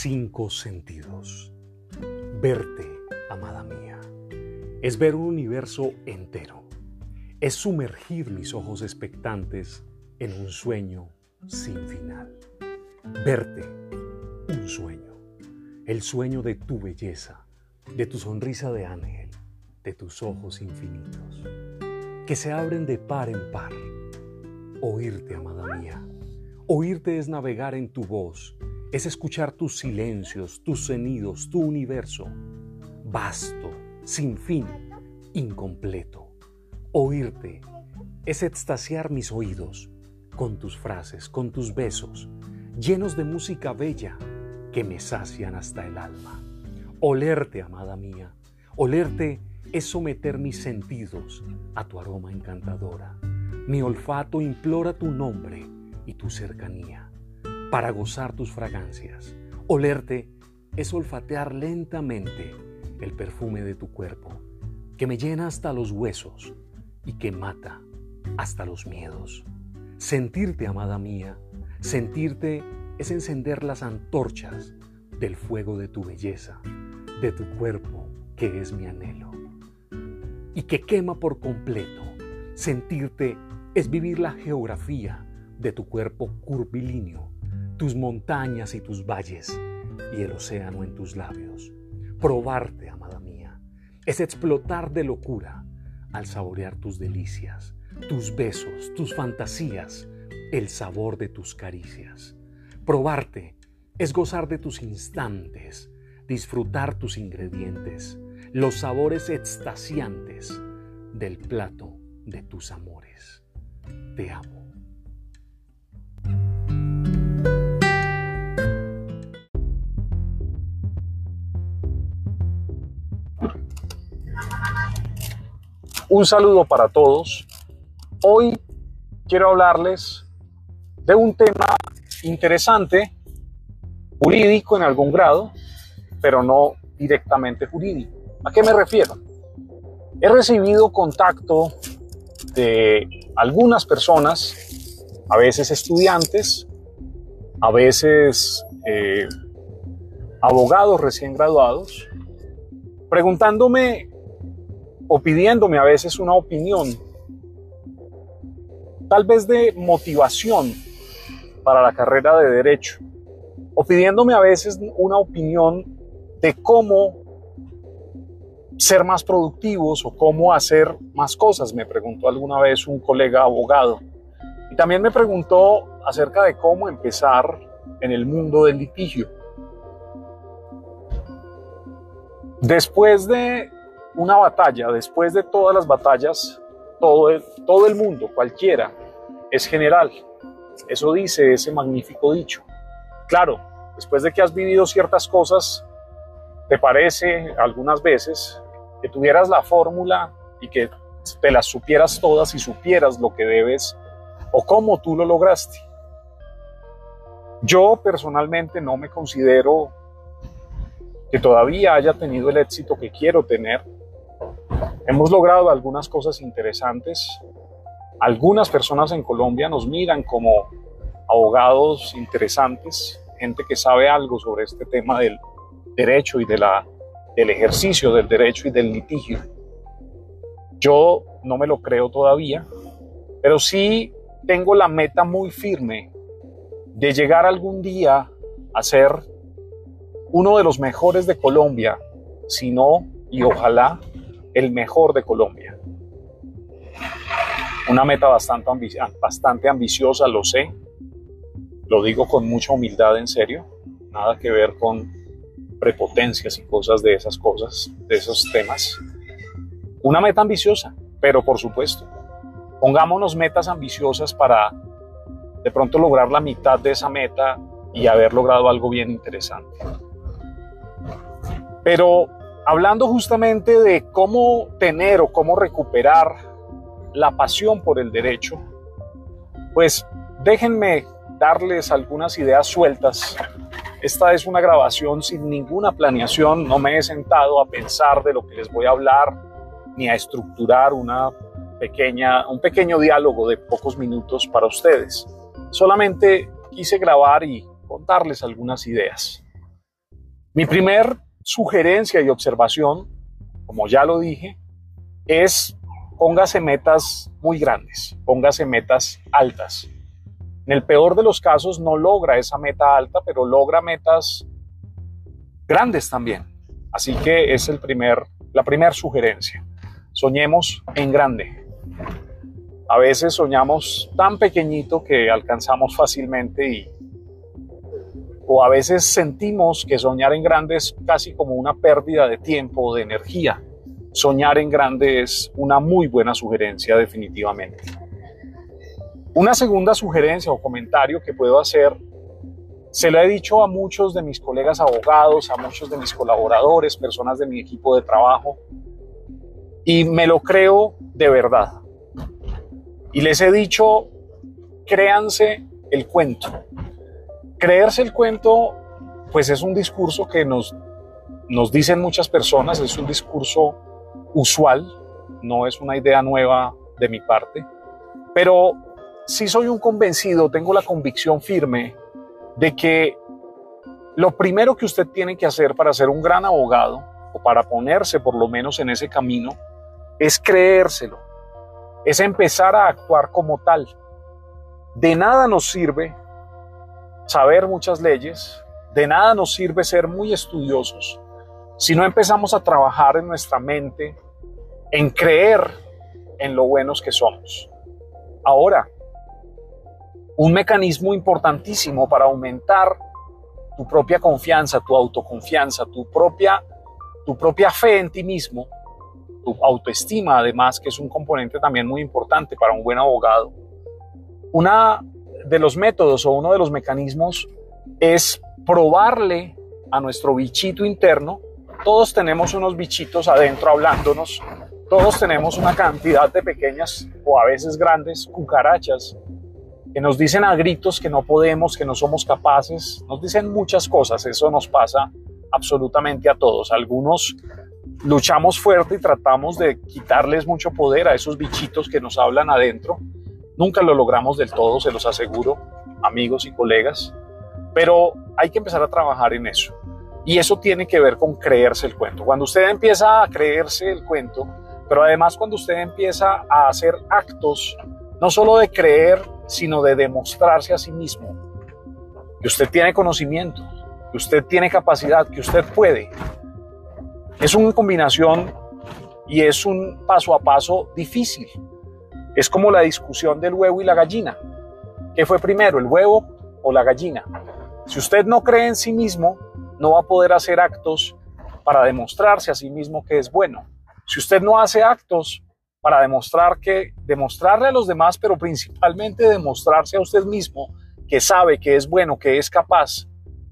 cinco sentidos. Verte, amada mía, es ver un universo entero. Es sumergir mis ojos expectantes en un sueño sin final. Verte, un sueño. El sueño de tu belleza, de tu sonrisa de ángel, de tus ojos infinitos, que se abren de par en par. Oírte, amada mía. Oírte es navegar en tu voz es escuchar tus silencios, tus sonidos, tu universo, vasto, sin fin, incompleto. Oírte es extasiar mis oídos con tus frases, con tus besos, llenos de música bella que me sacian hasta el alma. Olerte, amada mía, olerte es someter mis sentidos a tu aroma encantadora. Mi olfato implora tu nombre y tu cercanía para gozar tus fragancias. Olerte es olfatear lentamente el perfume de tu cuerpo, que me llena hasta los huesos y que mata hasta los miedos. Sentirte, amada mía, sentirte es encender las antorchas del fuego de tu belleza, de tu cuerpo, que es mi anhelo, y que quema por completo. Sentirte es vivir la geografía de tu cuerpo curvilíneo tus montañas y tus valles y el océano en tus labios. Probarte, amada mía, es explotar de locura al saborear tus delicias, tus besos, tus fantasías, el sabor de tus caricias. Probarte es gozar de tus instantes, disfrutar tus ingredientes, los sabores extasiantes del plato de tus amores. Te amo. Un saludo para todos. Hoy quiero hablarles de un tema interesante, jurídico en algún grado, pero no directamente jurídico. ¿A qué me refiero? He recibido contacto de algunas personas, a veces estudiantes, a veces eh, abogados recién graduados, preguntándome o pidiéndome a veces una opinión, tal vez de motivación para la carrera de derecho, o pidiéndome a veces una opinión de cómo ser más productivos o cómo hacer más cosas, me preguntó alguna vez un colega abogado. Y también me preguntó acerca de cómo empezar en el mundo del litigio. Después de una batalla, después de todas las batallas, todo el, todo el mundo, cualquiera, es general. Eso dice ese magnífico dicho. Claro, después de que has vivido ciertas cosas, te parece algunas veces que tuvieras la fórmula y que te las supieras todas y supieras lo que debes o cómo tú lo lograste. Yo personalmente no me considero que todavía haya tenido el éxito que quiero tener Hemos logrado algunas cosas interesantes. Algunas personas en Colombia nos miran como abogados interesantes, gente que sabe algo sobre este tema del derecho y de la, del ejercicio del derecho y del litigio. Yo no me lo creo todavía, pero sí tengo la meta muy firme de llegar algún día a ser uno de los mejores de Colombia, si no, y ojalá el mejor de Colombia. Una meta bastante, bastante ambiciosa, lo sé, lo digo con mucha humildad en serio, nada que ver con prepotencias y cosas de esas cosas, de esos temas. Una meta ambiciosa, pero por supuesto, pongámonos metas ambiciosas para de pronto lograr la mitad de esa meta y haber logrado algo bien interesante. Pero hablando justamente de cómo tener o cómo recuperar la pasión por el derecho, pues déjenme darles algunas ideas sueltas. Esta es una grabación sin ninguna planeación, no me he sentado a pensar de lo que les voy a hablar ni a estructurar una pequeña, un pequeño diálogo de pocos minutos para ustedes. Solamente quise grabar y contarles algunas ideas. Mi primer sugerencia y observación, como ya lo dije, es póngase metas muy grandes, póngase metas altas. En el peor de los casos no logra esa meta alta, pero logra metas grandes también. Así que es el primer, la primera sugerencia. Soñemos en grande. A veces soñamos tan pequeñito que alcanzamos fácilmente y o a veces sentimos que soñar en grande es casi como una pérdida de tiempo o de energía. Soñar en grande es una muy buena sugerencia definitivamente. Una segunda sugerencia o comentario que puedo hacer, se lo he dicho a muchos de mis colegas abogados, a muchos de mis colaboradores, personas de mi equipo de trabajo, y me lo creo de verdad. Y les he dicho, créanse el cuento. Creerse el cuento, pues es un discurso que nos, nos dicen muchas personas, es un discurso usual, no es una idea nueva de mi parte, pero sí soy un convencido, tengo la convicción firme de que lo primero que usted tiene que hacer para ser un gran abogado, o para ponerse por lo menos en ese camino, es creérselo, es empezar a actuar como tal. De nada nos sirve saber muchas leyes, de nada nos sirve ser muy estudiosos si no empezamos a trabajar en nuestra mente, en creer en lo buenos que somos. Ahora, un mecanismo importantísimo para aumentar tu propia confianza, tu autoconfianza, tu propia, tu propia fe en ti mismo, tu autoestima además, que es un componente también muy importante para un buen abogado. Una de los métodos o uno de los mecanismos es probarle a nuestro bichito interno. Todos tenemos unos bichitos adentro hablándonos. Todos tenemos una cantidad de pequeñas o a veces grandes cucarachas que nos dicen a gritos que no podemos, que no somos capaces. Nos dicen muchas cosas. Eso nos pasa absolutamente a todos. Algunos luchamos fuerte y tratamos de quitarles mucho poder a esos bichitos que nos hablan adentro Nunca lo logramos del todo, se los aseguro, amigos y colegas, pero hay que empezar a trabajar en eso. Y eso tiene que ver con creerse el cuento. Cuando usted empieza a creerse el cuento, pero además cuando usted empieza a hacer actos, no solo de creer, sino de demostrarse a sí mismo, que usted tiene conocimiento, que usted tiene capacidad, que usted puede. Es una combinación y es un paso a paso difícil, es como la discusión del huevo y la gallina. ¿Qué fue primero, el huevo o la gallina? Si usted no cree en sí mismo, no va a poder hacer actos para demostrarse a sí mismo que es bueno. Si usted no hace actos para demostrar que demostrarle a los demás, pero principalmente demostrarse a usted mismo que sabe que es bueno, que es capaz,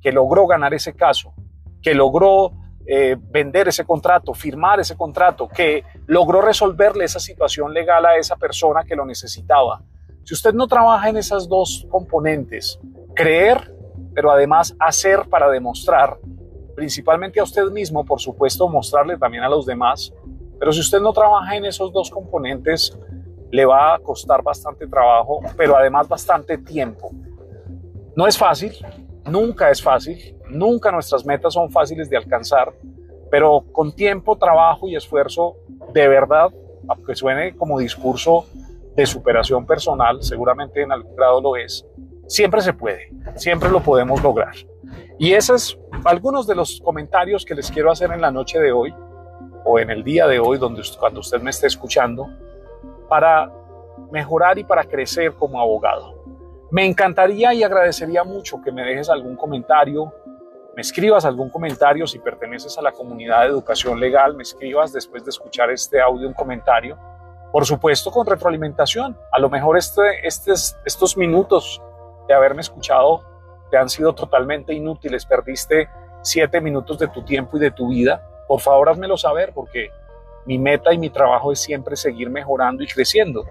que logró ganar ese caso, que logró eh, vender ese contrato, firmar ese contrato, que logró resolverle esa situación legal a esa persona que lo necesitaba. Si usted no trabaja en esas dos componentes, creer, pero además hacer para demostrar, principalmente a usted mismo, por supuesto, mostrarle también a los demás, pero si usted no trabaja en esos dos componentes, le va a costar bastante trabajo, pero además bastante tiempo. No es fácil, nunca es fácil, Nunca nuestras metas son fáciles de alcanzar, pero con tiempo, trabajo y esfuerzo, de verdad, aunque suene como discurso de superación personal, seguramente en algún grado lo es, siempre se puede, siempre lo podemos lograr. Y esos es algunos de los comentarios que les quiero hacer en la noche de hoy o en el día de hoy, donde, cuando usted me esté escuchando, para mejorar y para crecer como abogado. Me encantaría y agradecería mucho que me dejes algún comentario, me escribas algún comentario si perteneces a la comunidad de educación legal, me escribas después de escuchar este audio un comentario. Por supuesto, con retroalimentación. A lo mejor este, estos minutos de haberme escuchado te han sido totalmente inútiles. Perdiste siete minutos de tu tiempo y de tu vida. Por favor, házmelo saber porque mi meta y mi trabajo es siempre seguir mejorando y creciendo.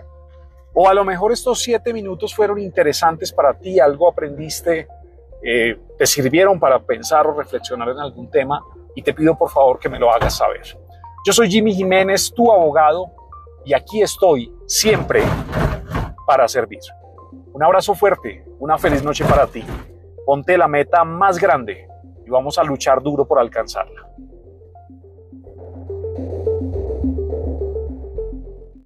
O a lo mejor estos siete minutos fueron interesantes para ti, algo aprendiste eh, te sirvieron para pensar o reflexionar en algún tema y te pido por favor que me lo hagas saber. Yo soy Jimmy Jiménez, tu abogado, y aquí estoy siempre para servir. Un abrazo fuerte, una feliz noche para ti. Ponte la meta más grande y vamos a luchar duro por alcanzarla.